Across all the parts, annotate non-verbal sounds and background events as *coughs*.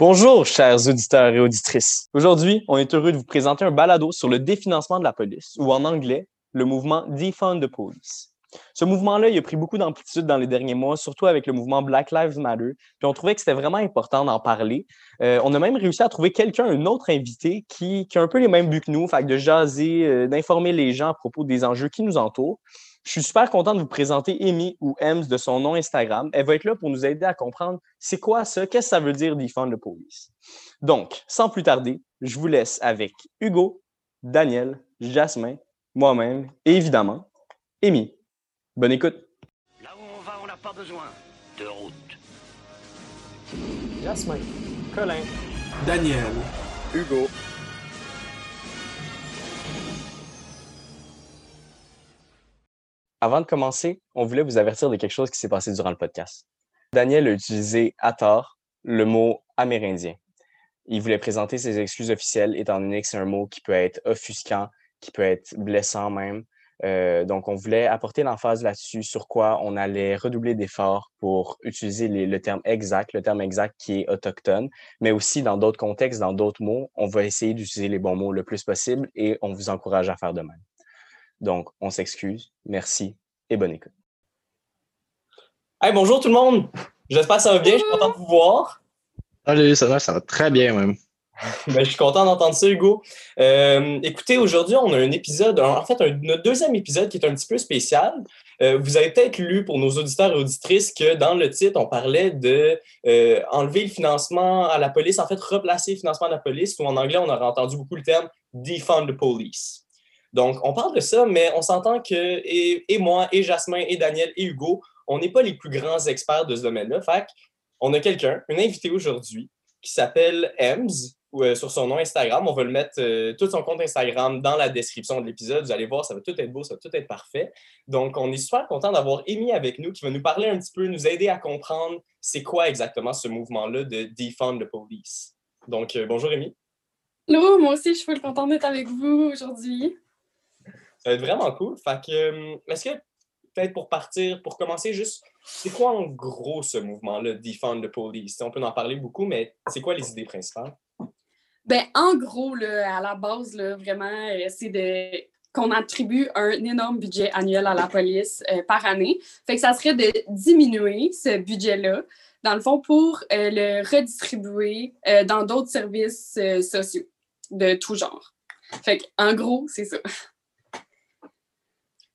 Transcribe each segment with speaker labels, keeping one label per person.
Speaker 1: Bonjour, chers auditeurs et auditrices. Aujourd'hui, on est heureux de vous présenter un balado sur le définancement de la police, ou en anglais, le mouvement Defund the Police. Ce mouvement-là, il a pris beaucoup d'amplitude dans les derniers mois, surtout avec le mouvement Black Lives Matter. Puis on trouvait que c'était vraiment important d'en parler. Euh, on a même réussi à trouver quelqu'un, un autre invité, qui, qui, a un peu les mêmes buts que nous, fait de jaser, euh, d'informer les gens à propos des enjeux qui nous entourent. Je suis super content de vous présenter Amy ou Ems de son nom Instagram. Elle va être là pour nous aider à comprendre c'est quoi ça, qu'est-ce que ça veut dire Defund the Police. Donc, sans plus tarder, je vous laisse avec Hugo, Daniel, Jasmin, moi-même et évidemment, Amy. Bonne écoute.
Speaker 2: Là où on va, on n'a pas besoin de route.
Speaker 1: Jasmin, Colin,
Speaker 3: Daniel,
Speaker 1: Hugo. Avant de commencer, on voulait vous avertir de quelque chose qui s'est passé durant le podcast. Daniel a utilisé à tort le mot amérindien. Il voulait présenter ses excuses officielles, étant donné que c'est un mot qui peut être offusquant, qui peut être blessant même. Euh, donc, on voulait apporter l'emphase là-dessus, sur quoi on allait redoubler d'efforts pour utiliser le terme exact, le terme exact qui est autochtone, mais aussi dans d'autres contextes, dans d'autres mots, on va essayer d'utiliser les bons mots le plus possible et on vous encourage à faire de même. Donc, on s'excuse, merci et bonne écoute. Hey, bonjour tout le monde! J'espère que ça va bien, je suis content de vous voir.
Speaker 4: Salut, ça va, ça va très bien même. *laughs*
Speaker 1: Ben, je suis content d'entendre ça, Hugo. Euh, écoutez, aujourd'hui, on a un épisode, en fait, un, notre deuxième épisode qui est un petit peu spécial. Euh, vous avez peut-être lu pour nos auditeurs et auditrices que dans le titre, on parlait de euh, enlever le financement à la police, en fait, replacer le financement à la police, ou en anglais, on aurait entendu beaucoup le terme defund the police. Donc, on parle de ça, mais on s'entend que, et, moi, et Jasmin, et Daniel, et Hugo, on n'est pas les plus grands experts de ce domaine-là. Fait on a quelqu'un, une invitée aujourd'hui, qui s'appelle Ems, euh, sur son nom Instagram. On va le mettre, euh, tout son compte Instagram dans la description de l'épisode. Vous allez voir, ça va tout être beau, ça va tout être parfait. Donc, on est super content d'avoir Amy avec nous qui va nous parler un petit peu, nous aider à comprendre c'est quoi exactement ce mouvement-là de Defund the Police. Donc, euh, bonjour Amy.
Speaker 5: Hello, moi aussi, je suis content d'être avec vous aujourd'hui.
Speaker 1: Ça va être vraiment cool. Fait que, est-ce que, peut-être pour partir, pour commencer, juste, c'est quoi en gros ce mouvement-là, Defund the Police? On peut en parler beaucoup, mais c'est quoi les idées principales?
Speaker 5: Ben, en gros, à la base, vraiment, euh, c'est de qu'on attribue un énorme budget annuel à la police euh, par année. Fait que ça serait de diminuer ce budget-là, dans le fond, pour euh, le redistribuer euh, dans d'autres services euh, sociaux de tout genre. Fait que, en gros, c'est ça.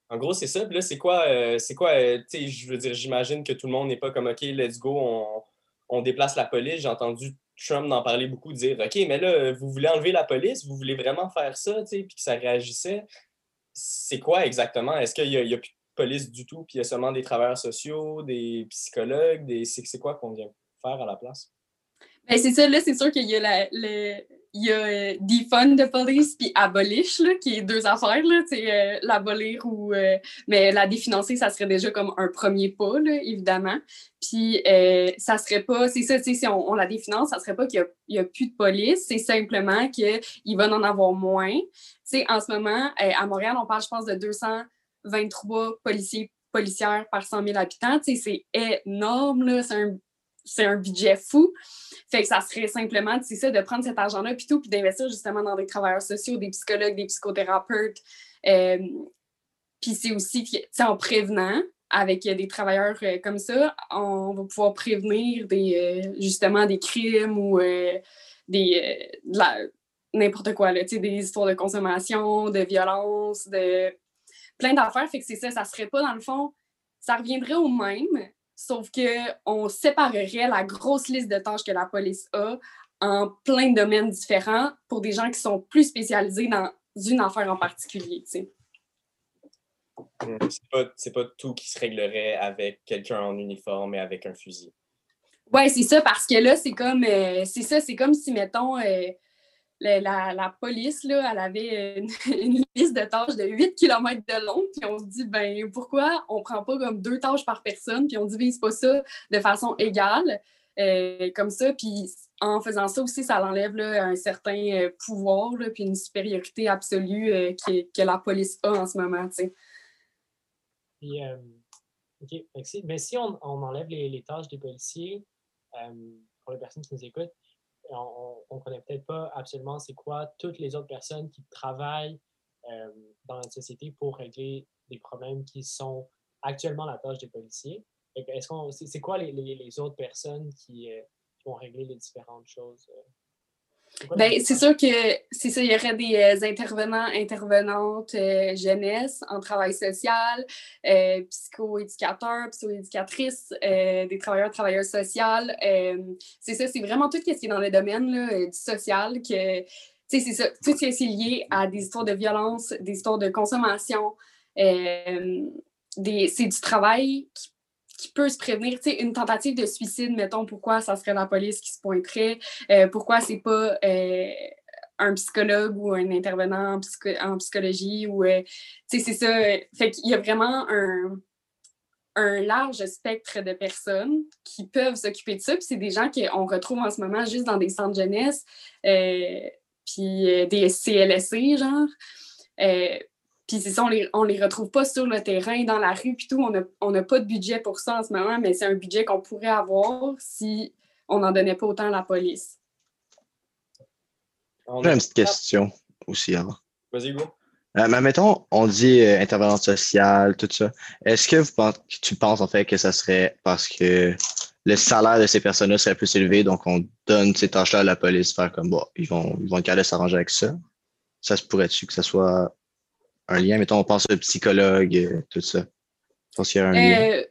Speaker 1: En gros, c'est ça. Là, c'est quoi, euh, quoi, tu sais, je veux dire, j'imagine que tout le monde n'est pas comme, OK, let's go, on, déplace la police. J'ai entendu Trump en parler beaucoup, dire OK, mais là, vous voulez enlever la police, vous voulez vraiment faire ça, tu sais, puis que ça réagissait. C'est quoi exactement? Est-ce qu'il n'y a, a, plus de police du tout, puis il y a seulement des travailleurs sociaux, des psychologues, des... c'est quoi qu'on vient faire à la place?
Speaker 5: Ben, c'est ça, là, c'est sûr qu'il y a la, le, il y a euh, defund the police puis abolish, qui est deux affaires, là, euh, l'abolir ou... Euh, mais la définancer, ça serait déjà comme un premier pas, là, évidemment. Puis ça serait pas... C'est ça, si on, la définance, ça serait pas qu'il n'y a, plus de police, c'est simplement qu'il va en avoir moins. en ce moment, à Montréal, on parle, je pense, de 223 policiers policières par 100 000 habitants. C'est énorme, c'est un c'est un budget fou. Fait que ça serait simplement, c'est ça, de prendre cet argent-là, puis tout, puis d'investir justement dans des travailleurs sociaux, des psychologues, des psychothérapeutes. Euh, puis c'est aussi, en prévenant, avec des travailleurs euh, comme ça, on va pouvoir prévenir des, euh, justement des crimes ou des, n'importe quoi, là, des histoires de consommation, de violence, de plein d'affaires. Fait que c'est ça, ça serait pas dans le fond, ça reviendrait au même, Sauf qu'on séparerait la grosse liste de tâches que la police a en plein de domaines différents pour des gens qui sont plus spécialisés dans une affaire en particulier.
Speaker 1: C'est pas, pas, tout qui se réglerait avec quelqu'un en uniforme et avec un fusil.
Speaker 5: Oui, c'est ça, parce que là, c'est comme euh, c'est ça, c'est comme si, mettons, euh, la, police, là, elle avait une, *laughs* liste de tâches de 8 km de long, puis on se dit, ben pourquoi on prend pas comme deux tâches par personne, puis on divise pas ça de façon égale, euh, comme ça, puis en faisant ça aussi, ça enlève là, un certain euh, pouvoir, puis une supériorité absolue euh, que, la police a en ce moment.
Speaker 6: Puis, OK. Mais si on, enlève les, tâches des policiers, pour les personnes qui nous écoutent, on ne connaît peut-être pas absolument c'est quoi toutes les autres personnes qui travaillent euh, dans la société pour régler des problèmes qui sont actuellement la tâche des policiers. C'est, quoi les, autres personnes qui, euh, qui, vont régler les différentes choses? Euh?
Speaker 5: Ben, c'est sûr que c'est ça, il y aurait des euh, intervenants, intervenantes euh, jeunesse en travail social, euh, psychoéducateurs, psychoéducatrices, des travailleurs, travailleurs sociaux. c'est ça, c'est vraiment tout ce qui est dans le domaine là, du social que c'est ça, tout ce qui est lié à des histoires de violence, des histoires de consommation. c'est du travail qui qui peut se prévenir. Tu sais, une tentative de suicide, mettons, pourquoi ça serait la police qui se pointerait? Euh, pourquoi c'est pas euh, un psychologue ou un intervenant en, psychologie? Ou, euh, tu sais, c'est ça. Fait qu'il y a vraiment un, un large spectre de personnes qui peuvent s'occuper de ça. Puis c'est des gens qu'on retrouve en ce moment juste dans des centres jeunesse, puis des CLSC, genre. Puis c'est ça, on les, les retrouve pas sur le terrain, dans la rue, puis tout. On n'a pas de budget pour ça en ce moment, mais c'est un budget qu'on pourrait avoir si on n'en donnait pas autant à la police.
Speaker 4: J'ai une petite question aussi avant.
Speaker 1: Vas-y, go.
Speaker 4: Euh, mais mettons, on dit euh, intervenante sociale, tout ça. Est-ce que, tu penses en fait que ça serait parce que le salaire de ces personnes-là serait plus élevé, donc on donne ces tâches-là à la police, faire comme bon, ils vont, ils vont être capables de s'arranger avec ça? Ça se pourrait-tu que ça soit un lien? Mettons, on pense au psychologue, euh, tout ça. pense qu'il y a un lien.
Speaker 5: Euh,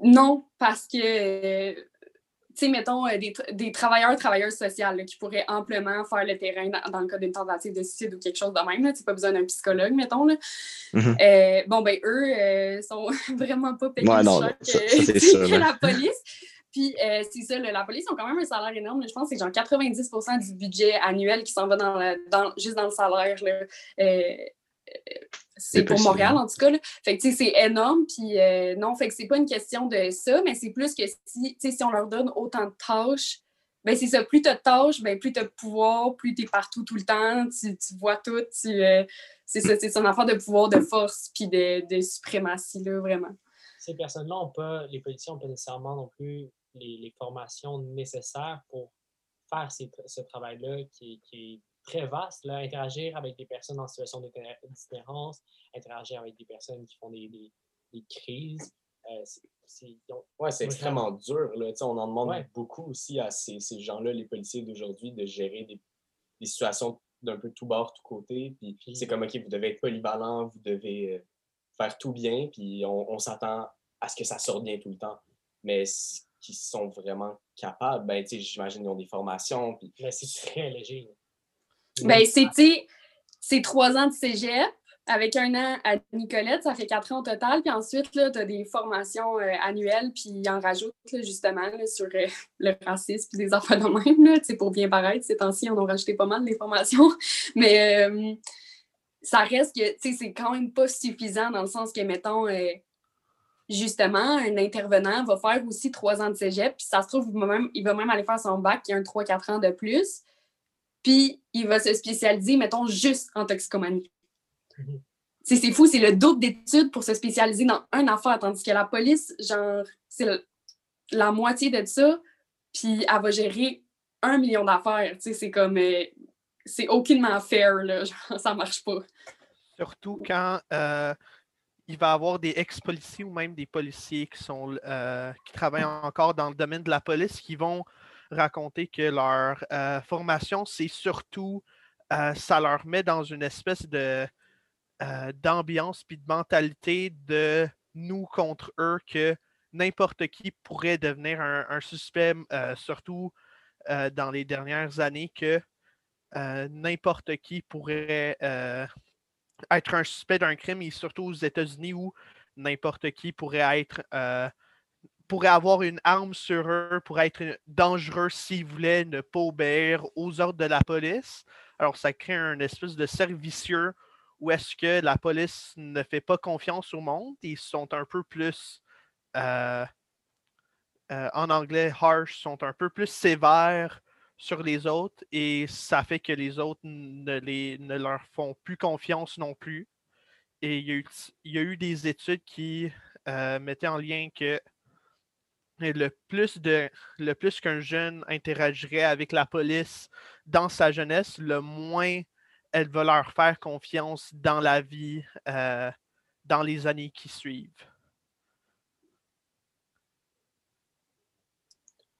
Speaker 5: non, parce que, tu sais, mettons, euh, des, des, travailleurs, travailleuses sociales qui pourraient amplement faire le terrain dans, le cas d'une tentative de suicide ou quelque chose de même. Tu pas besoin d'un psychologue, mettons. Là. Mm-hmm. bon, ben, eux sont *laughs* vraiment pas payés ouais, non, *laughs* que, la police. Puis, c'est ça, la police ont quand même un salaire énorme. Je pense que c'est genre 90% du budget annuel qui s'en va dans, dans juste dans le salaire. Là c'est pour Montréal, en tout cas. Fait que, c'est énorme. Puis, euh, non, fait que c'est pas une question de ça, mais c'est plus que si, si on leur donne autant de tâches, ben c'est ça. Plus tu as de tâches, ben plus tu as de pouvoir, plus tu es partout tout le temps, tu, vois tout. Euh, c'est ça, c'est une affaire de pouvoir, de force, puis de, de suprématie, là, vraiment.
Speaker 6: Ces personnes-là ont pas, les policiers n'ont pas nécessairement non plus les, formations nécessaires pour faire ce travail-là qui, qui est très vaste, là, interagir avec des personnes en situation de différence, interagir avec des personnes qui font des, des, crises. Euh, c'est
Speaker 1: ouais, extrêmement dur. Là. On en demande beaucoup aussi à ces, ces gens-là, les policiers d'aujourd'hui, de gérer des, des situations d'un peu tout bord, tout côté. Puis, c'est comme, OK, vous devez être polyvalent, vous devez euh, faire tout bien, puis on, on s'attend à ce que ça sorte bien tout le temps. Mais qui sont vraiment capables, ben, j'imagine qu'ils ont des formations. Puis...
Speaker 6: Mais c'est très léger.
Speaker 5: Ben, c'est trois ans de cégep avec un an à Nicolette, ça fait quatre ans au total. Puis ensuite, tu as des formations euh, annuelles, puis ils en rajoutent justement sur euh, le racisme puis des enfants de même, là, pour bien paraître. Ces temps-ci, on a rajouté pas mal des formations. *laughs* Mais euh, ça reste que c'est quand même pas suffisant dans le sens que, mettons, justement, un intervenant va faire aussi trois ans de cégep, puis ça se trouve, il va même aller faire son bac, qui a un 3-4 ans de plus. Puis il va se spécialiser, mettons, juste en toxicomanie. Mhm. C'est fou, c'est le double d'études pour se spécialiser dans un affaire, tandis que la police, genre, c'est la moitié de ça, puis elle va gérer un million d'affaires. C'est comme. Euh, c'est aucunement fair, là. *laughs* Genre, ça marche pas.
Speaker 3: Surtout quand euh, il va y avoir des ex-policiers ou même des policiers qui sont euh, qui travaillent encore dans le domaine de la police qui vont raconter que leur euh, formation, c'est surtout, euh, ça leur met dans une espèce de euh, d'ambiance puis de mentalité de nous contre eux que n'importe qui pourrait devenir un, suspect, surtout dans les dernières années, que n'importe qui pourrait être un suspect d'un crime, et surtout aux États-Unis où n'importe qui pourrait être pourrait avoir une arme sur eux pour être dangereux s'ils voulaient ne pas obéir aux ordres de la police. Alors, ça crée un espèce de servicieux où est-ce que la police ne fait pas confiance au monde. Ils sont un peu plus, euh, euh, en anglais, harsh, sont un peu plus sévères sur les autres et ça fait que les autres ne, les, ne leur font plus confiance non plus. Et il y a eu, des études qui euh, mettaient en lien que le plus de le plus qu'un jeune interagirait avec la police dans sa jeunesse, le moins elle va leur faire confiance dans la vie euh, dans les années qui suivent.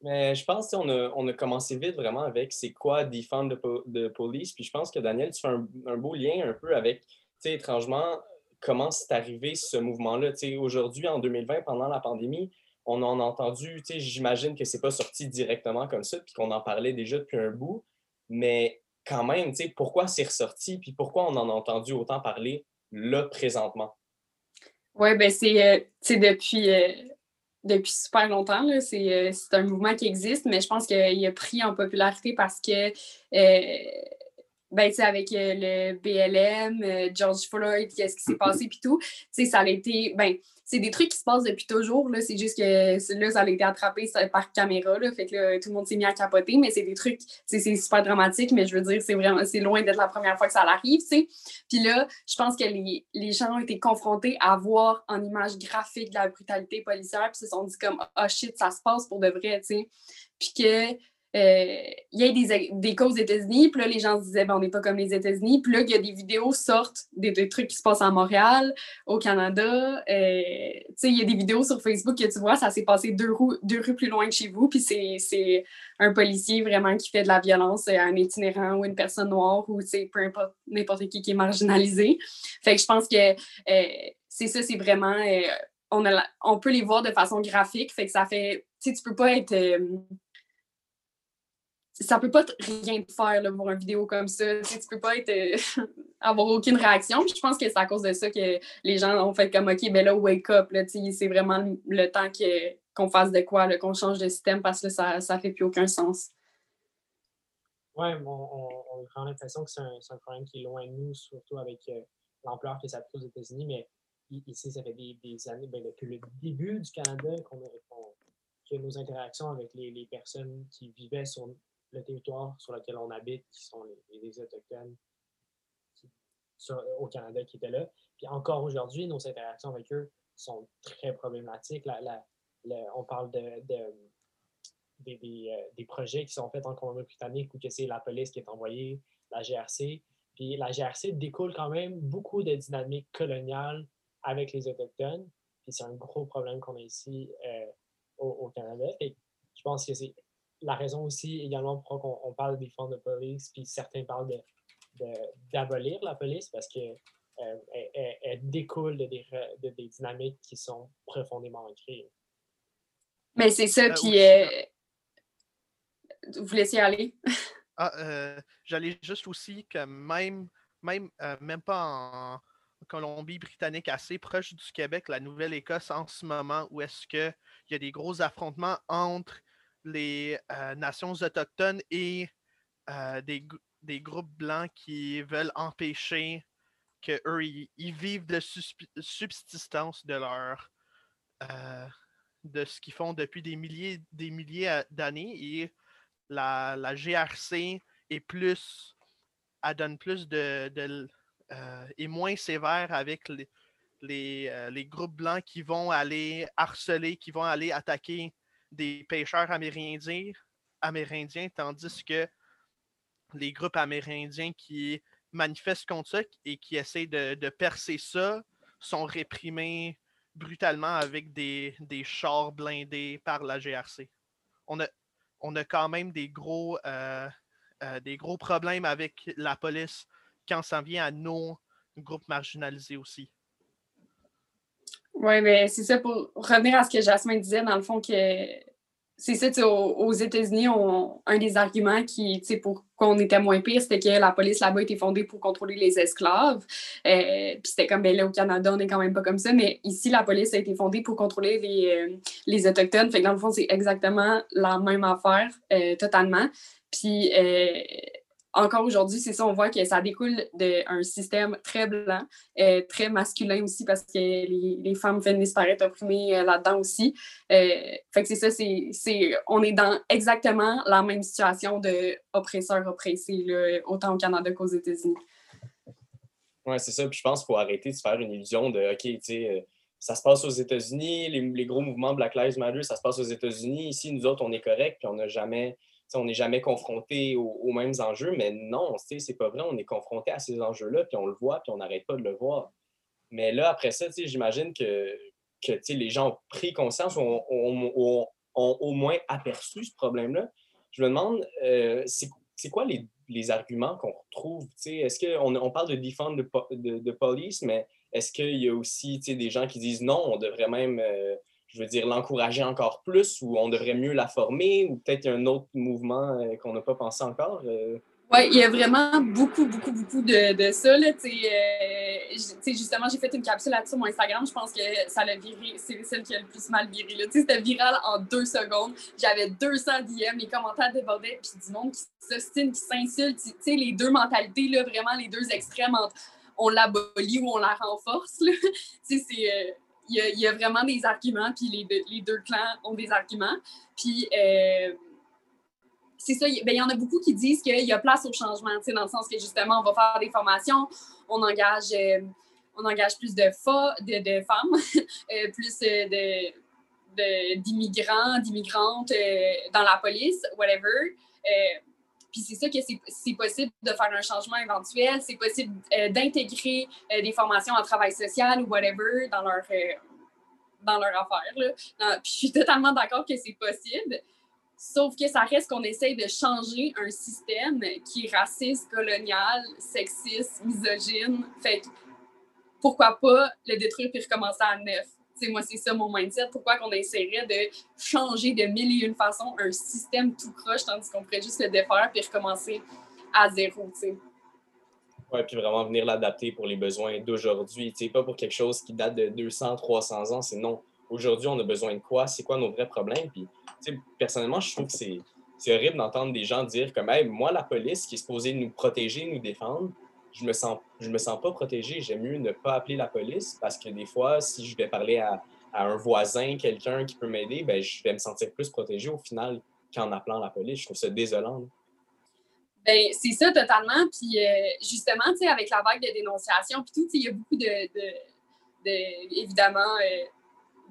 Speaker 1: Mais je pense qu'on a, on a commencé vite vraiment avec c'est quoi défendre de, police. Puis je pense que Daniel, tu fais un, beau lien un peu avec, tu sais, étrangement, comment c'est arrivé ce mouvement-là. Tu sais, aujourd'hui, en 2020, pendant la pandémie, on en a entendu, tu sais, j'imagine que c'est pas sorti directement comme ça, puis qu'on en parlait déjà depuis un bout. Mais quand même, tu sais, pourquoi c'est ressorti, puis pourquoi on en a entendu autant parler là présentement?
Speaker 5: Oui, ben c'est euh, depuis, euh, depuis super longtemps. Euh, c'est un mouvement qui existe, mais je pense qu'il a pris en popularité parce que ben, avec le BLM, George Floyd, qu'est-ce qui s'est passé, puis tout, ça a été, ben, c'est des trucs qui se passent depuis toujours. C'est juste que là, ça a été attrapé par caméra. Là, fait que tout le monde s'est mis à capoter, mais c'est des trucs, c'est super dramatique, mais je veux dire, c'est vraiment c'est loin d'être la première fois que ça arrive. Puis là, je pense que les, les, gens ont été confrontés à voir en image graphique de la brutalité policière, puis se sont dit comme oh shit, ça se passe pour de vrai. Puis que il y a des, des cas aux États-Unis, puis là, les gens se disaient, ben, on n'est pas comme les États-Unis. Puis là, il y a des vidéos sortent, des, trucs qui se passent à Montréal, au Canada. Euh, tu sais, il y a des vidéos sur Facebook que tu vois, ça s'est passé deux, rues, deux rues plus loin de chez vous, puis c'est un policier vraiment qui fait de la violence à un itinérant ou une personne noire ou, peu importe, n'importe qui qui est marginalisé. Fait que je pense que euh, c'est ça, c'est vraiment... on, a, on peut les voir de façon graphique, fait que ça fait... Tu sais, tu peux pas être ça peut pas rien te faire là, pour une vidéo comme ça. Tu, peux pas être, euh, *laughs* avoir aucune réaction. je pense que c'est à cause de ça que les gens ont fait comme OK, ben là, wake up. c'est vraiment le temps qu'on fasse de quoi, qu'on change de système parce que ça, ça fait plus aucun sens.
Speaker 6: Oui, on, on, a l'impression que c'est un, problème qui est loin de nous, surtout avec euh, l'ampleur que ça pris aux États-Unis, mais ici, ça fait des, années, ben, depuis le début du Canada, a, nos interactions avec les, les, personnes qui vivaient sur le territoire sur lequel on habite, qui sont les, Autochtones au Canada qui étaient là. Puis encore aujourd'hui, nos interactions avec eux sont très problématiques. on parle de, des, euh, des, projets qui sont faits en Colombie-Britannique où c'est la police qui est envoyée, la GRC. Puis la GRC découle quand même beaucoup de dynamiques coloniales avec les Autochtones. Puis c'est un gros problème qu'on a ici euh, au, Canada. Et je pense que c'est la raison aussi également pourquoi on, parle des fonds de police, puis certains parlent d'abolir de, la police parce qu'elle euh, elle, découle de des, de des, dynamiques qui sont profondément ancrées.
Speaker 5: Mais c'est ça, euh, puis euh, vous laissez aller. *laughs*
Speaker 3: ah, J'allais juste aussi que même, même, même pas en Colombie-Britannique, assez proche du Québec, la Nouvelle-Écosse en ce moment, où est-ce qu'il y a des gros affrontements entre les euh, nations autochtones et euh, des, des, groupes blancs qui veulent empêcher qu'eux, ils, vivent de subsistance de leur euh, de ce qu'ils font depuis des milliers, des milliers d'années et la, la, GRC est plus elle donne plus de, de est moins sévère avec les, les, les, groupes blancs qui vont aller harceler, qui vont aller attaquer des pêcheurs amérindiens, tandis que les groupes amérindiens qui manifestent contre ça et qui essaient de, percer ça sont réprimés brutalement avec des, chars blindés par la GRC. On a, on quand même des gros, euh, euh, des gros problèmes avec la police quand ça vient à nos groupes marginalisés aussi.
Speaker 5: Oui, mais c'est ça pour revenir à ce que Jasmine disait, dans le fond, que c'est ça, aux, États-Unis, un des arguments qui, pour qu'on était moins pire, c'était que la police là-bas était fondée pour contrôler les esclaves. Euh, puis c'était comme, ben là, au Canada, on n'est quand même pas comme ça, mais ici, la police a été fondée pour contrôler les, euh, les Autochtones. Fait que dans le fond, c'est exactement la même affaire, euh, totalement. Puis encore aujourd'hui, c'est ça, on voit que ça découle d'un système très blanc, euh, très masculin aussi, parce que les, femmes viennent disparaître opprimées euh, là-dedans aussi. Euh, fait que c'est ça, c'est, on est dans exactement la même situation de oppresseur-oppressé, autant au Canada qu'aux États-Unis.
Speaker 1: Oui, c'est ça. Puis je pense qu'il faut arrêter de se faire une illusion de OK, tu sais ça se passe aux États-Unis, les, les, gros mouvements Black Lives Matter, ça se passe aux États-Unis. Ici, nous autres, on est correct, puis on n'a jamais, on n'est jamais confronté aux, mêmes enjeux, mais non, c'est pas vrai, on est confronté à ces enjeux-là, puis on le voit, puis on n'arrête pas de le voir. Mais là, après ça, j'imagine que, les gens ont pris conscience ou ont, au moins aperçu ce problème-là. Je me demande, euh, c'est quoi les, arguments qu'on retrouve? Est-ce qu'on on parle de défendre de, de, police, mais est-ce qu'il y a aussi des gens qui disent non, on devrait même, euh, je veux dire, l'encourager encore plus ou on devrait mieux la former ou peut-être un autre mouvement euh, qu'on n'a pas pensé encore?
Speaker 5: Oui, il y a vraiment beaucoup, beaucoup, beaucoup de, de ça. Là, euh, justement, j'ai fait une capsule là-dessus sur mon Instagram. Je pense que ça l'a viré. C'est celle qui a le plus mal viré. C'était viral en deux secondes. J'avais 200 DM, les commentaires débordaient, puis du monde qui s'ostine, qui s'insulte. Les deux mentalités, là, vraiment les deux extrêmes entre on l'abolit ou on la renforce. *laughs* C'est euh, il y, a vraiment des arguments, puis les, deux, les deux clans ont des arguments. Puis, euh, c'est ça, ben, il y en a beaucoup qui disent qu'il y a place au changement, dans le sens que justement, on va faire des formations, on engage, euh, on engage plus de, de, de femmes, *laughs* euh, plus euh, d'immigrants, d'immigrantes dans la police, whatever. Puis c'est ça que c'est possible de faire un changement éventuel, c'est possible d'intégrer des formations en travail social ou whatever dans leur, dans leur affaire. Là. puis je suis totalement d'accord que c'est possible. Sauf que ça reste qu'on essaye de changer un système qui est raciste, colonial, sexiste, misogyne. Fait que pourquoi pas le détruire puis recommencer à neuf? Moi, c'est ça mon mindset. Pourquoi qu'on essaierait de changer de mille et une façons un système tout croche, tandis qu'on pourrait juste le défaire puis recommencer à zéro, tu
Speaker 1: Oui, puis vraiment venir l'adapter pour les besoins d'aujourd'hui. Pas pour quelque chose qui date de 200, 300 ans. C'est non. Aujourd'hui, on a besoin de quoi? C'est quoi nos vrais problèmes? Puis personnellement, je trouve que c'est, horrible d'entendre des gens dire comme hey, moi, la police qui est supposée nous protéger, nous défendre, je me sens, je me sens pas protégé. J'aime mieux ne pas appeler la police parce que des fois, si je vais parler à, un voisin, quelqu'un qui peut m'aider, ben, je vais me sentir plus protégé au final qu'en appelant la police. Je trouve ça désolant.
Speaker 5: Ben, c'est ça totalement. Puis euh, justement, avec la vague de dénonciation, puis tout, il y a beaucoup de, de, évidemment, euh,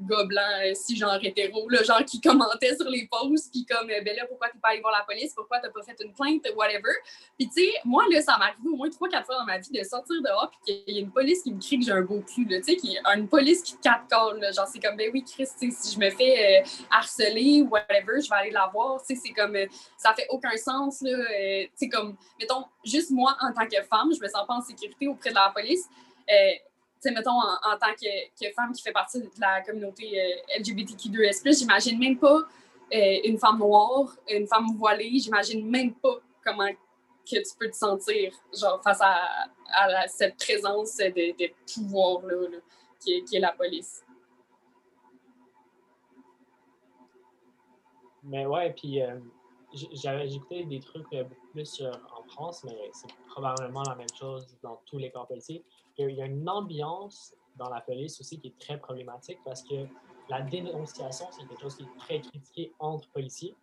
Speaker 5: gars blancs, euh, si genre hétéro, là, genre qui commentaient sur les posts, puis comme, euh, ben là, pourquoi t'es pas allé voir la police, pourquoi t'as pas fait une plainte, whatever. Puis tu sais, moi, là, ça m'est arrivé au moins trois, quatre fois dans ma vie de sortir dehors, puis qu'il y a une police qui me crie que j'ai un beau cul, tu sais, une police qui te capte là, genre c'est comme, ben oui, Chris, si je me fais euh, harceler, whatever, je vais aller la voir, tu sais, c'est comme, ça fait aucun sens, là, tu sais, comme, mettons, juste moi, en tant que femme, je me sens pas en sécurité auprès de la police, sais, mettons, en, tant que, femme qui fait partie de la communauté euh, LGBTQ2S+, j'imagine même pas euh, une femme noire, une femme voilée, j'imagine même pas comment que tu peux te sentir, genre, face à, cette présence de, pouvoir-là, qui, est, la police.
Speaker 6: Mais ouais, puis euh, écouté des trucs beaucoup plus en France, mais c'est probablement la même chose dans tous les corps policiers il y a une ambiance dans la police aussi qui est très problématique parce que la dénonciation, c'est quelque chose qui est très critiqué entre policiers.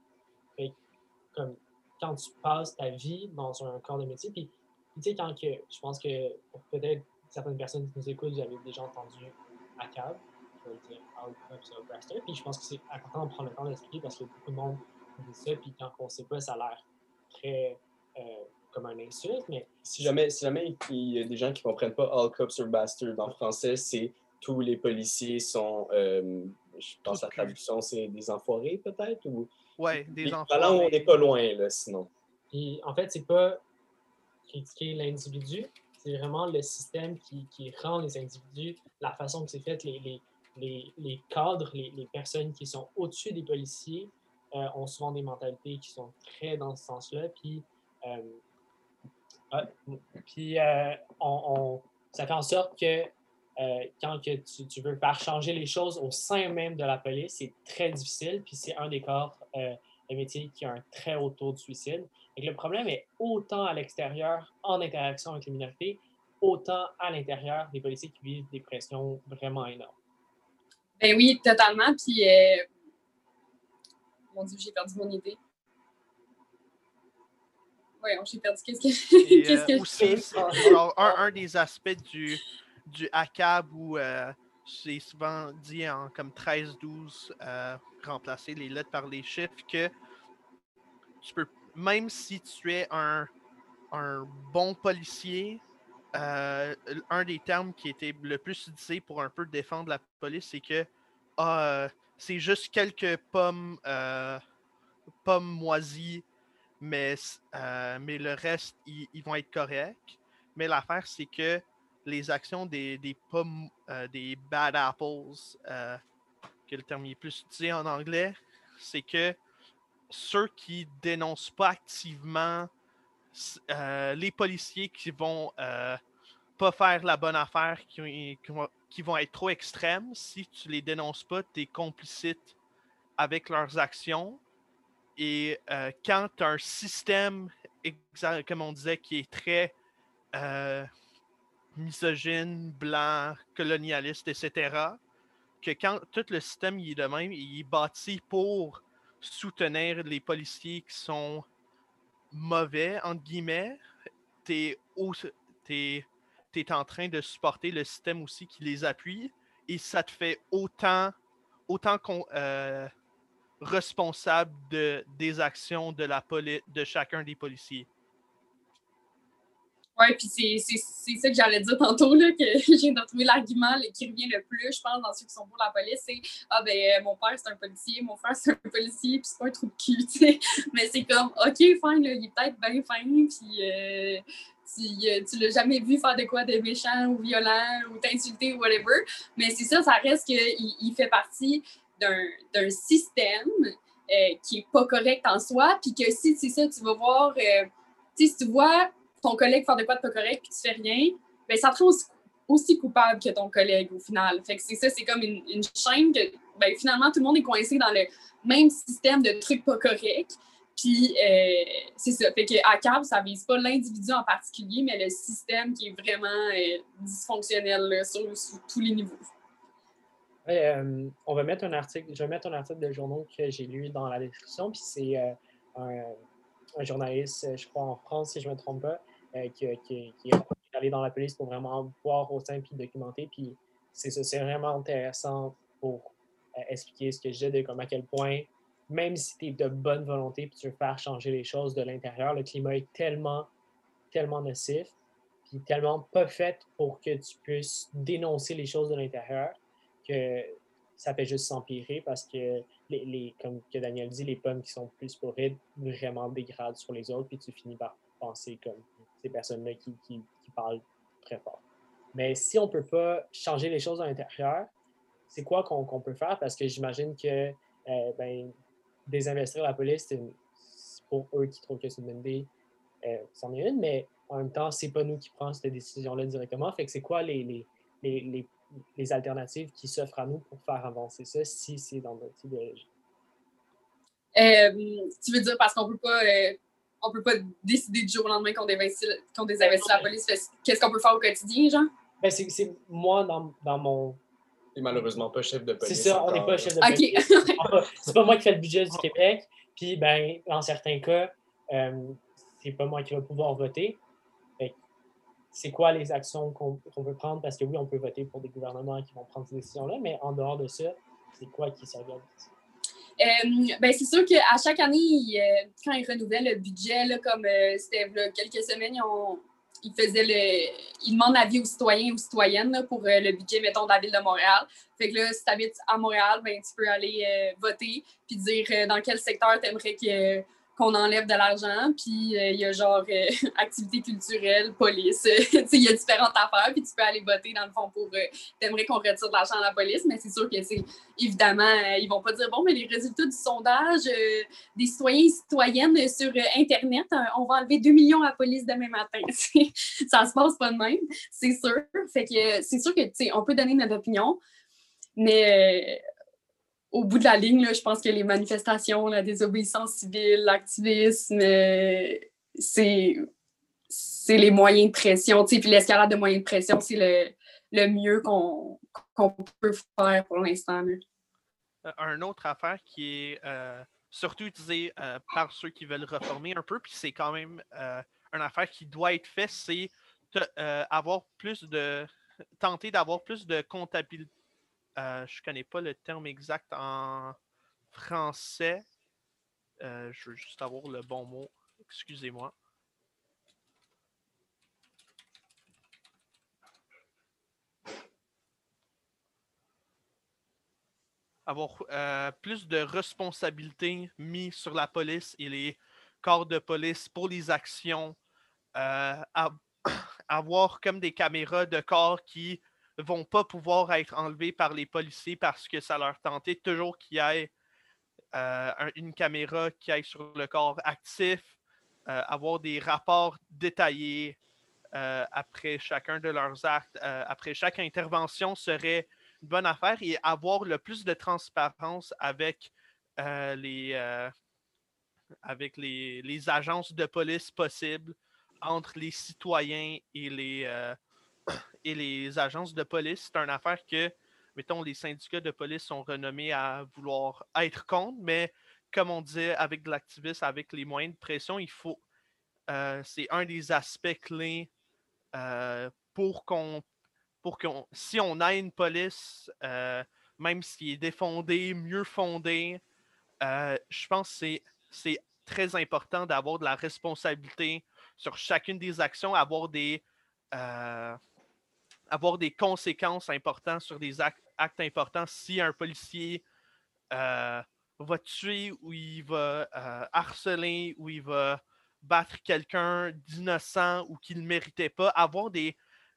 Speaker 6: comme quand tu passes ta vie dans un corps de métier, puis tu sais, quand que, je pense que peut-être certaines personnes qui nous écoutent, vous avez déjà entendu ACAB, je puis je pense que c'est important de prendre le temps d'expliquer parce que beaucoup de monde dit ça, puis quand on ne sait pas, ça a l'air très euh, comme un insulte, mais...
Speaker 1: Si jamais, si jamais il y a des gens qui ne comprennent pas All Cops are Bastards en français, c'est tous les policiers sont, euh, je pense la traduction, c'est des enfoirés peut-être? Ou...
Speaker 3: Oui, des enfoirés.
Speaker 1: Là, on n'est pas loin, là, sinon.
Speaker 6: Puis, en fait, c'est pas critiquer l'individu, c'est vraiment le système qui, qui, rend les individus, la façon que c'est fait, les, les, les, les cadres, les, les, personnes qui sont au-dessus des policiers euh, ont souvent des mentalités qui sont très dans ce sens-là. Puis, euh, puis euh, on, ça fait en sorte que euh, quand que tu, veux faire changer les choses au sein même de la police, c'est très difficile. Puis c'est un des corps euh, de métier qui a un très haut taux de suicide. Et le problème est autant à l'extérieur, en interaction avec les minorités, autant à l'intérieur des policiers qui vivent des pressions vraiment énormes.
Speaker 5: Ben oui, totalement. Puis, mon Dieu, j'ai perdu mon idée. Oui, j'ai perdu. Qu'est-ce que, *laughs* qu'est-ce que
Speaker 3: euh, aussi, un, un, des aspects du, du ACAB ou euh, c'est souvent dit en comme 13-12, euh, remplacer les lettres par les chiffres, que tu peux, même si tu es un, un bon policier, euh, un des termes qui était le plus utilisé pour un peu défendre la police, c'est que ah, euh, c'est juste quelques pommes, euh, pommes moisies, mais, euh, mais le reste, ils, vont être corrects. Mais l'affaire, c'est que les actions des, des euh, des bad apples, euh, que le terme est plus utilisé en anglais, c'est que ceux qui dénoncent pas activement euh, les policiers qui vont pas faire la bonne affaire, qui, qui vont, qui vont être trop extrêmes, si tu les dénonces pas, tu es complicite avec leurs actions. Et euh, quand tu as un système, comme on disait, qui est très euh, misogyne, blanc, colonialiste, etc., que quand tout le système il est de même, il est bâti pour soutenir les policiers qui sont mauvais, entre guillemets, tu es, en train de supporter le système aussi qui les appuie et ça te fait autant, autant qu'on, euh, responsable de, des actions de, la poli- de chacun des policiers.
Speaker 5: Ouais, puis c'est ça que j'allais dire tantôt, là, que *laughs* de trouver l'argument qui revient le plus, je pense, dans ceux qui sont pour la police, c'est Ah, ben, euh, mon père, c'est un policier, mon frère, *laughs* c'est un policier, puis c'est pas un trou de cul, tu sais. Mais c'est comme, OK, fine, là, il est peut-être bien fin, puis euh, tu, tu l'as jamais vu faire de quoi de méchant ou violent ou t'insulter ou whatever. Mais c'est ça, ça reste qu'il il fait partie d'un système euh, qui est pas correct en soi, puis que si c'est ça, tu vas voir, euh, si tu vois ton collègue faire de quoi de pas correct puis tu fais rien, ben ça te rend aussi, coupable que ton collègue au final. Fait que c'est ça, c'est comme une, chaîne que ben, finalement tout le monde est coincé dans le même système de trucs pas corrects. Puis euh, c'est ça. Fait que à CAB, ça vise pas l'individu en particulier, mais le système qui est vraiment dysfonctionnel là, sur tous les niveaux.
Speaker 6: Euh, on va mettre un article, je vais mettre un article de journaux que j'ai lu dans la description, puis c'est euh, un, journaliste, je crois en France, si je ne me trompe pas, euh, qui, est allé dans la police pour vraiment voir au sein puis documenter. Puis c'est c'est vraiment intéressant pour expliquer ce que je disais de comme à quel point, même si tu es de bonne volonté puis tu veux faire changer les choses de l'intérieur, le climat est tellement, tellement nocif, puis tellement pas fait pour que tu puisses dénoncer les choses de l'intérieur que ça fait juste s'empirer parce que les, comme que Daniel dit, les pommes qui sont plus pourrides vraiment dégradent sur les autres, puis tu finis par penser comme ces personnes-là qui, qui- parlent très fort. Mais si on ne peut pas changer les choses à l'intérieur, c'est quoi qu'on peut faire? Parce que j'imagine que euh, ben, désinvestir la police, c'est pour eux qui trouvent que c'est une idée, euh, c'en est une, mais en même temps, c'est pas nous qui prenons cette décision-là directement. Fait que c'est quoi les, les, les, les- les alternatives qui s'offrent à nous pour faire avancer ça si c'est dans notre idéologie?
Speaker 5: Euh, tu veux dire parce qu'on peut pas euh, on peut pas décider du jour au lendemain qu'on désinvestit, qu'on désinvestit la police. Qu'est-ce qu'on peut faire au quotidien, genre?
Speaker 6: Ben, c'est c'est moi dans, dans mon.
Speaker 1: Et malheureusement pas chef de
Speaker 6: C'est
Speaker 1: police.
Speaker 6: ça, on n'est pas chef de police.
Speaker 5: OK.
Speaker 6: C'est pas- C'est pas moi qui fais le budget du Québec. Puis, ben, dans certains cas, euh, c'est pas moi qui va pouvoir voter. C'est quoi les actions qu'on qu'on peut prendre? Parce que oui, on peut voter pour des gouvernements qui vont prendre ces décisions-là, mais en dehors de ça, c'est quoi qui s'organise?
Speaker 5: Euh, ben, c'est sûr qu'à chaque année, euh, quand ils renouvellent le budget, là, comme euh, c'était quelques semaines, ils, faisaient le. Ils demandent l'avis aux citoyens et aux citoyennes pour euh, le budget, mettons, de la ville de Montréal. Fait que là, si tu habites à Montréal, ben, tu peux aller euh, voter puis dire dans quel secteur tu aimerais que, qu'on enlève de l'argent. Puis euh, il y a genre euh, *laughs* activités culturelles, police. *laughs* Sais, il y a différentes affaires. Puis tu peux aller voter dans le fond pour. Euh, T'aimerais qu'on retire de l'argent à la police, mais c'est sûr que c'est évidemment, euh, ils vont pas dire bon, mais les résultats du sondage euh, des citoyens et citoyennes sur euh, Internet, euh, on va enlever 2 millions à la police demain matin. *laughs* ça se passe pas de même, c'est sûr. Fait que euh, c'est sûr que tu sais, on peut donner notre opinion, mais euh, au bout de la ligne, je pense que les manifestations, la désobéissance civile, l'activisme, euh, c'est les moyens de pression, puis l'escalade de moyens de pression, c'est le, le mieux qu'on peut faire pour l'instant.
Speaker 3: Euh, un autre affaire qui est euh, surtout utilisée par ceux qui veulent reformer un peu, puis c'est quand même une affaire qui doit être faite, c'est avoir plus de tenter d'avoir plus de comptabil- euh, je connais pas le terme exact en français. Euh, je veux juste avoir le bon mot. Excusez-moi. avoir euh, plus de responsabilités mises sur la police et les corps de police pour les actions. *coughs* Avoir comme des caméras de corps qui vont pas pouvoir être enlevées par les policiers parce que ça leur tentait toujours qu'il y ait euh, un- une caméra qui aille sur le corps actif, euh, avoir des rapports détaillés euh, après chacun de leurs actes, après chaque intervention serait une bonne affaire et avoir le plus de transparence avec les, avec les, les agences de police possibles entre les citoyens et les, et les agences de police. C'est une affaire que, mettons, les syndicats de police sont renommés à vouloir être contre, mais comme on disait, avec de l'activisme, avec les moyens de pression, il faut. euh, c'est un des aspects clés euh, pour qu'on. Pour qu'on. Si on a une police, euh, même s'il est défondé, mieux fondé, je pense que c'est- c'est très important d'avoir de la responsabilité sur chacune des actions, avoir des, avoir des conséquences importantes sur des ac- actes importants. Si un policier euh, va tuer ou il va euh, harceler ou il va battre quelqu'un d'innocent ou qui ne méritait pas, avoir des,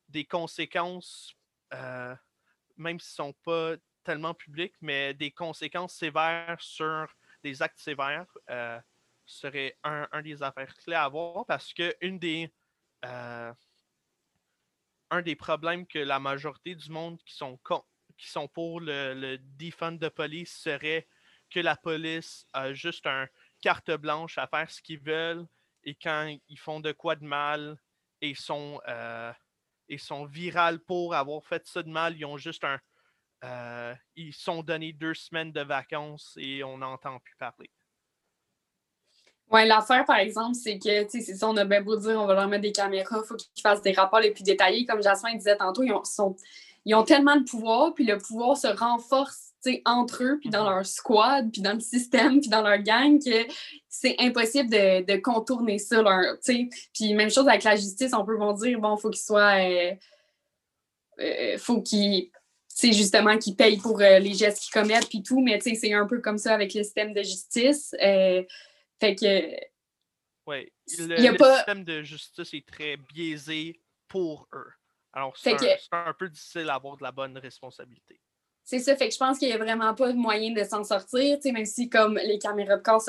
Speaker 3: des conséquences, euh, même s'ils ne sont pas tellement publiques, mais des conséquences sévères sur des actes sévères serait un, un des affaires clés à avoir parce que une des, un des problèmes que la majorité du monde qui sont, qui sont pour le, le defund de police serait que la police a juste un carte blanche à faire ce qu'ils veulent et quand ils font de quoi de mal et sont, euh, sont virales pour avoir fait ça de mal, ils ont juste un. euh, ils sont donnés deux semaines de vacances et on n'entend plus parler.
Speaker 5: Ouais, l'affaire, par exemple, c'est que, tu sais, c'est ça, on a bien beau dire, on va leur mettre des caméras, il faut qu'ils fassent des rapports les plus détaillés. Comme Jasmin disait tantôt, ils ont, sont, ils ont tellement de pouvoir, puis le pouvoir se renforce, tu sais, entre eux, puis dans leur squad, puis dans le système, puis dans leur gang, que c'est impossible de, de contourner ça, leur, tu sais. Puis même chose avec la justice, on peut vont dire, bon, faut qu'ils soient... euh, euh, faut qu'ils c'est justement qu'ils payent pour euh, les gestes qu'ils commettent puis tout, mais tu sais, c'est un peu comme ça avec le système de justice. Euh, fait que
Speaker 3: le,
Speaker 5: y a
Speaker 3: le
Speaker 5: pas-
Speaker 3: système de justice est très biaisé pour eux. Alors, c'est un,
Speaker 5: que-
Speaker 3: un peu difficile d'avoir de la bonne responsabilité.
Speaker 5: c'est ça, fait que je pense qu'il n'y a vraiment pas de moyen de s'en sortir, tu sais, même si comme les caméras de corps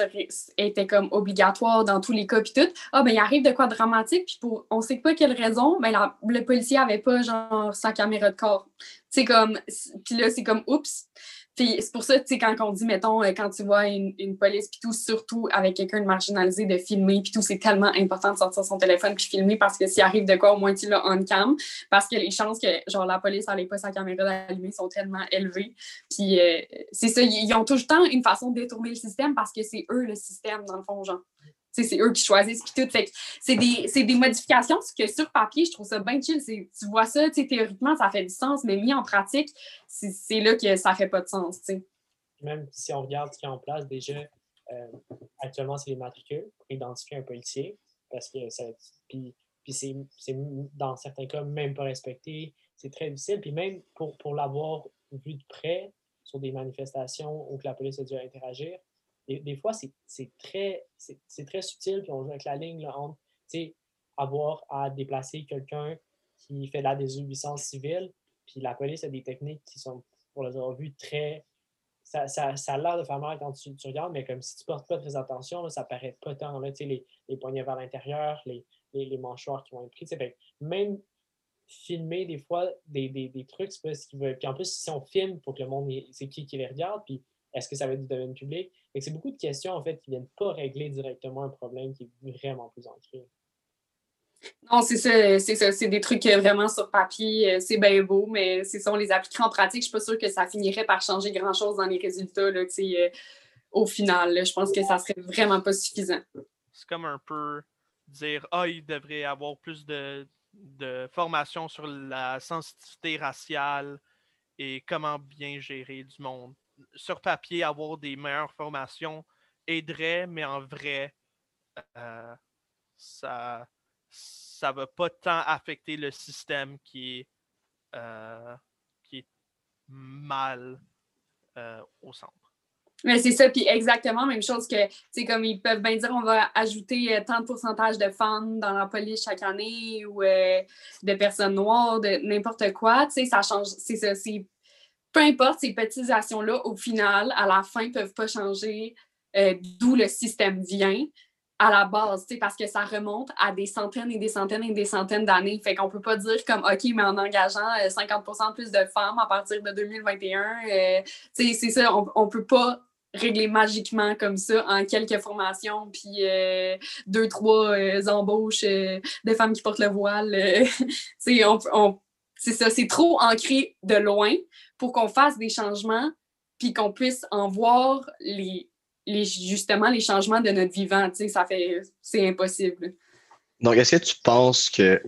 Speaker 5: étaient comme obligatoires dans tous les cas puis tout. Ah ben il arrive de quoi de dramatique puis pour on sait pas quelle raison, ben la- le policier avait pas genre sa caméra de corps. C'est comme puis là c'est comme oups. C'est pour ça, tu sais, quand on dit, mettons, euh, quand tu vois une, une police, puis tout, surtout avec quelqu'un de marginalisé, de filmer, puis tout, c'est tellement important de sortir son téléphone puis filmer parce que s'il arrive de quoi, au moins tu l'as on cam. Parce que les chances que, genre, la police n'allait pas sa caméra d'allumer sont tellement élevées. Puis euh, c'est ça, ils, ils ont tout le temps une façon de détourner le système parce que c'est eux le système, dans le fond, genre. C'est eux qui choisissent, puis tout. Fait c'est des, des modifications que sur papier, je trouve ça bien chill. Tu vois ça, théoriquement, ça fait du sens, mais mis en pratique, c'est là que ça fait pas de sens.
Speaker 6: Même si on regarde ce qui est en place, déjà, euh, actuellement, c'est les matricules pour identifier un policier. Parce que ça, puis, c'est, dans certains cas même pas respecté. C'est très difficile. Puis même pour, pour l'avoir vu de près sur des manifestations où la police a dû interagir, des, des fois, c'est, très, très subtil. Puis on joue avec la ligne là, entre avoir à déplacer quelqu'un qui fait de la désobéissance civile. Puis la police a des techniques qui sont, pour les avoir vues, très ça, ça, ça a l'air de faire mal quand tu, regardes, mais comme si tu portes pas très attention, ça paraît pas tant. Là, les, les poignets vers l'intérieur, les, les, les mâchoires qui vont être pris. même filmer des fois des, des, des trucs, c'est pas ce qu'ils veulent. Puis en plus, si on filme pour que le monde, c'est qui qui les regarde, puis est-ce que ça va être du domaine public? C'est beaucoup de questions en fait qui viennent pas régler directement un problème qui est vraiment plus ancré.
Speaker 5: Non, c'est ça, c'est ça. C'est des trucs euh, vraiment sur papier, euh, c'est bien beau, mais c'est ça, on les appliquerait en pratique. Je suis pas sûre que ça finirait par changer grand-chose dans les résultats, là, euh, au final. là. je pense que ça serait vraiment pas suffisant.
Speaker 3: C'est comme un peu dire Ah, il devrait y avoir plus de, de formation sur la sensibilité raciale et comment bien gérer du monde. Sur papier, avoir des meilleures formations aiderait, mais en vrai, euh, ça ça va pas tant affecter le système qui est, euh, mal euh, au centre.
Speaker 5: Mais c'est ça, puis exactement même chose que, sais, comme ils peuvent bien dire, on va ajouter tant de pourcentage de femmes dans la police chaque année ou de personnes noires, de n'importe quoi, tu sais, ça change, c'est ça, c'est peu importe, ces petites actions-là, au final, à la fin, ne peuvent pas changer euh, d'où le système vient à la base, parce que ça remonte à des centaines et des centaines et des centaines d'années. Fait qu'on peut pas dire comme OK, mais en engageant 50% euh, plus de femmes à partir de 2021, euh, c'est ça, on, ne peut pas régler magiquement comme ça en quelques formations, puis deux, trois embauches de femmes qui portent le voile. *laughs* on, c'est ça, c'est trop ancré de loin pour qu'on fasse des changements, puis qu'on puisse en voir les, justement les changements de notre vivant. Ça fait, c'est impossible.
Speaker 4: Donc, est-ce que tu penses que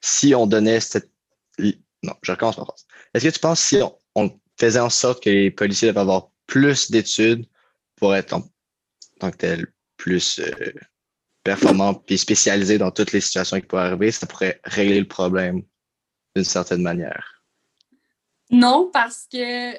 Speaker 4: si on donnait cette. Non, je recommence ma phrase. Est-ce que tu penses si on, faisait en sorte que les policiers devaient avoir plus d'études pour être en tant que tel plus euh, performants puis spécialisés dans toutes les situations qui pourraient arriver, ça pourrait régler le problème d'une certaine manière?
Speaker 5: Non, parce que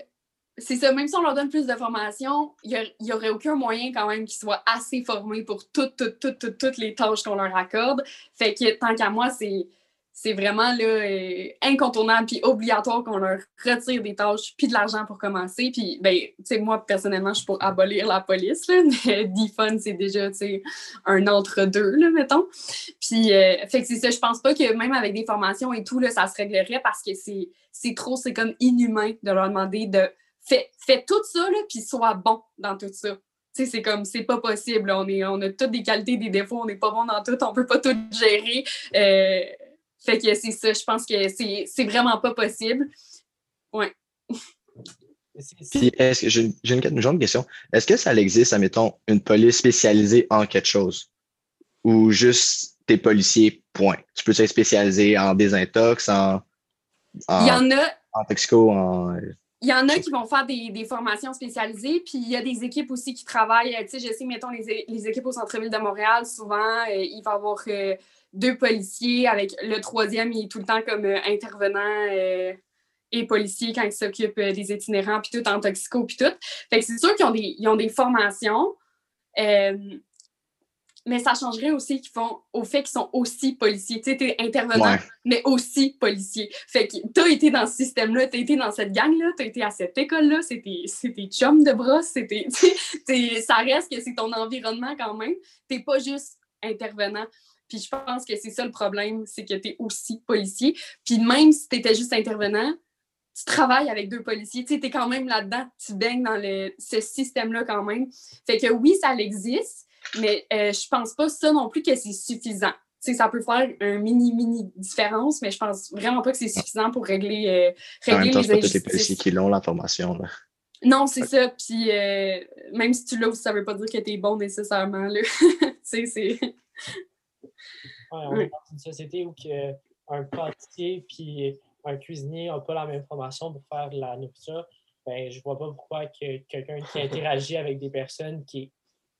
Speaker 5: c'est ça, même si on leur donne plus de formation, il n'y aurait aucun moyen quand même qu'ils soient assez formés pour toutes, toutes, toutes, toutes, les tâches qu'on leur accorde. Fait que tant qu'à moi, c'est c'est vraiment là, euh, incontournable puis obligatoire qu'on leur retire des tâches puis de l'argent pour commencer. Puis, ben, tu moi, personnellement, je suis pour abolir la police, là, *laughs* mais D-Fun, c'est déjà, tu un entre-deux, là, mettons. Puis, euh, fait que c'est ça, je pense pas que même avec des formations et tout, là, ça se réglerait parce que c'est trop, c'est comme inhumain de leur demander de fais, tout ça, là, puis sois bon dans tout ça. C'est comme, c'est pas possible. On, est, on a toutes des qualités, des défauts, on n'est pas bon dans tout, on peut pas tout gérer. Euh, fait que c'est ça, je pense que c'est vraiment pas possible. Ouais.
Speaker 4: Puis, est-ce que j'ai une, une, question? Est-ce que ça existe, admettons, une police spécialisée en quelque chose? Ou juste tes policiers, point? Tu peux être spécialisé en désintox, en,
Speaker 5: en. Il y en a.
Speaker 4: En toxico, en.
Speaker 5: Il y en a qui vont faire des, des, formations spécialisées, puis il y a des équipes aussi qui travaillent. Tu sais, je sais, mettons, les, les équipes au centre-ville de Montréal, souvent, euh, il va y avoir euh, deux policiers, avec le troisième, il est tout le temps comme euh, intervenant euh, et policier quand il s'occupe euh, des itinérants, puis tout en toxico, puis tout. Fait que c'est sûr qu'ils ont des, ont des formations, mais ça changerait aussi qu'ils font au fait qu'ils sont aussi policiers. Tu sais, t'es intervenant, mais aussi policier. Fait que t'as été dans ce système-là, t'as été dans cette gang-là, t'as été à cette école-là, c'était tes chums de bras, c'était... *laughs* ça reste que c'est ton environnement quand même. T'es pas juste intervenant. Puis je pense que c'est ça le problème, c'est que tu es aussi policier. Puis même si tu étais juste intervenant, tu travailles avec deux policiers. Tu es quand même là-dedans, tu baignes dans le, ce système-là quand même. Fait que oui, ça existe, mais euh, je pense pas ça non plus que c'est suffisant. sais, ça peut faire une mini-mini différence, mais je pense vraiment pas que c'est suffisant pour régler, euh, régler
Speaker 4: en même temps, les pas tous les policiers qui l'ont, l'information.
Speaker 5: Non, c'est ça. Puis euh, même si tu l'as, ça veut pas dire que tu es bon nécessairement. *laughs* tu sais, c'est
Speaker 6: on est dans une société où que un pâtissier puis un cuisinier n'ont pas la même formation pour faire de la nourriture. Ben, je vois pas pourquoi que quelqu'un qui interagit avec des personnes qui est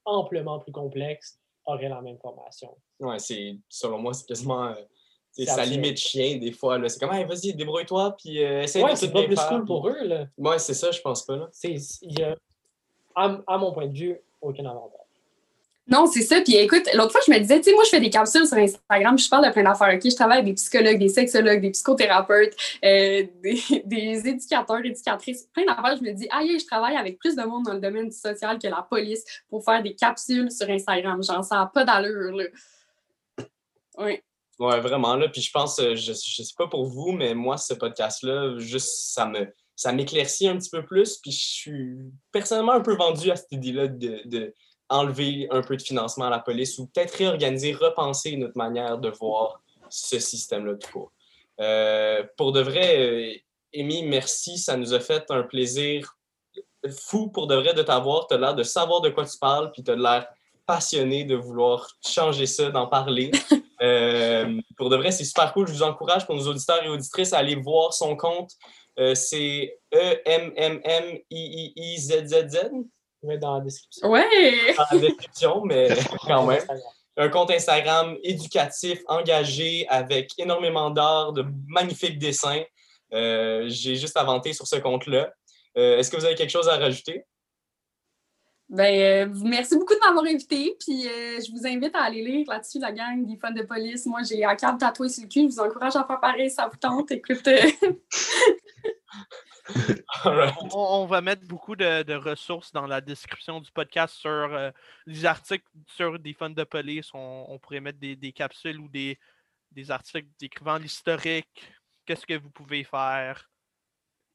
Speaker 6: amplement plus complexe aurait la même formation.
Speaker 1: Ouais, c'est selon moi, c'est quasiment euh, c'est sa limite chien des fois. C'est comme vas-y, débrouille-toi, puis euh, essaye
Speaker 6: ouais, c'est pas plus cool pour eux. Là.
Speaker 1: Ouais, c'est ça, je pense pas. Là.
Speaker 6: Il y a, à, mon point de vue, aucun avantage.
Speaker 5: Non, c'est ça. Puis écoute, l'autre fois, je me disais, tu sais, moi, je fais des capsules sur Instagram, je parle de plein d'affaires. OK, je travaille avec des psychologues, des sexologues, des psychothérapeutes, euh, *laughs* des, éducateurs, éducatrices, plein d'affaires. Je me dis, ah, je travaille avec plus de monde dans le domaine du social que la police pour faire des capsules sur Instagram. Genre, ça n'a pas d'allure, là. Oui.
Speaker 1: Ouais, vraiment, là. Puis je pense, euh, je, je sais pas pour vous, mais moi, ce podcast-là, juste, ça me ça m'éclaircit un petit peu plus. Puis je suis personnellement un peu vendu à cette idée-là de enlever un peu de financement à la police ou peut-être réorganiser, repenser notre manière de voir ce système-là tout court. Euh, pour de vrai, Amy, merci. Ça nous a fait un plaisir fou pour de vrai de t'avoir. Tu as l'air de savoir de quoi tu parles, puis tu as l'air passionné de vouloir changer ça, d'en parler. *laughs* Euh, pour de vrai, c'est super cool. Je vous encourage pour nos auditeurs et auditrices à aller voir son compte Euh, c'est E-M-M-M-I-I-I-Z-Z-Z.
Speaker 6: Je vais dans la description.
Speaker 5: Ouais!
Speaker 1: Dans la description, mais *laughs* *laughs* quand même. Un compte Instagram éducatif, engagé, avec énormément d'art, de magnifiques dessins. Euh, J'ai juste inventé sur ce compte-là. Euh, Est-ce que vous avez quelque chose à rajouter?
Speaker 5: Ben, euh, merci beaucoup de m'avoir invité. Puis euh, je vous invite à aller lire là-dessus la gang des fans de police. Moi, j'ai un câble tatoué sur le cul. Je vous encourage à faire pareil, ça vous tente. Écoute, *laughs* *laughs*
Speaker 3: On, on va mettre beaucoup de, de ressources dans la description du podcast sur euh, les articles sur des fans de police. On, on pourrait mettre des, des capsules ou des, des articles décrivant l'historique, qu'est-ce que vous pouvez faire.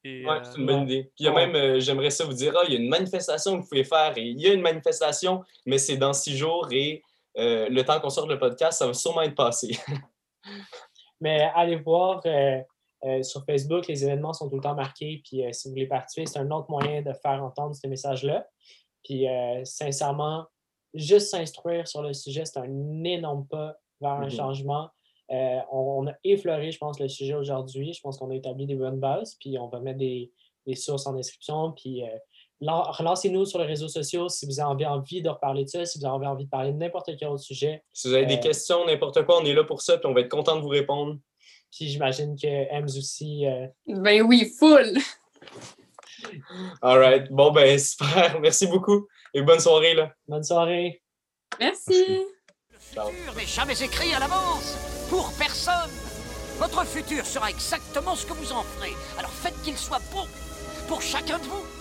Speaker 1: Ouais,
Speaker 3: euh,
Speaker 1: c'est une bonne idée. Puis il y a même, euh, j'aimerais ça vous dire, ah, il y a une manifestation que vous pouvez faire et il y a une manifestation, mais c'est dans six jours et euh, le temps qu'on sorte le podcast, ça va sûrement être passé. *laughs*
Speaker 6: Mais allez voir euh, euh, sur Facebook, les événements sont tout le temps marqués. Puis euh, si vous voulez participer, c'est un autre moyen de faire entendre ces messages-là. Puis euh, sincèrement, juste s'instruire sur le sujet, c'est un énorme pas vers un
Speaker 1: Mhm.
Speaker 6: changement. On, on a effleuré, je pense, le sujet aujourd'hui. Je pense qu'on a établi des bonnes bases. Puis on va mettre des, des sources en description. Puis lan- relancez-nous sur les réseaux sociaux si vous avez envie de reparler de ça, si vous avez envie de parler de n'importe quel autre sujet.
Speaker 1: Si vous avez des questions, n'importe quoi, on est là pour ça, puis on va être content de vous répondre.
Speaker 6: Puis j'imagine que Ems aussi. euh,
Speaker 5: ben oui, full!
Speaker 1: All right. Bon, ben, *laughs* super. Merci beaucoup et bonne soirée, là.
Speaker 6: bonne soirée.
Speaker 5: Merci!
Speaker 2: Le futur n'est jamais écrit à l'avance, pour personne. Votre futur sera exactement ce que vous en ferez. Alors faites qu'il soit beau pour chacun de vous.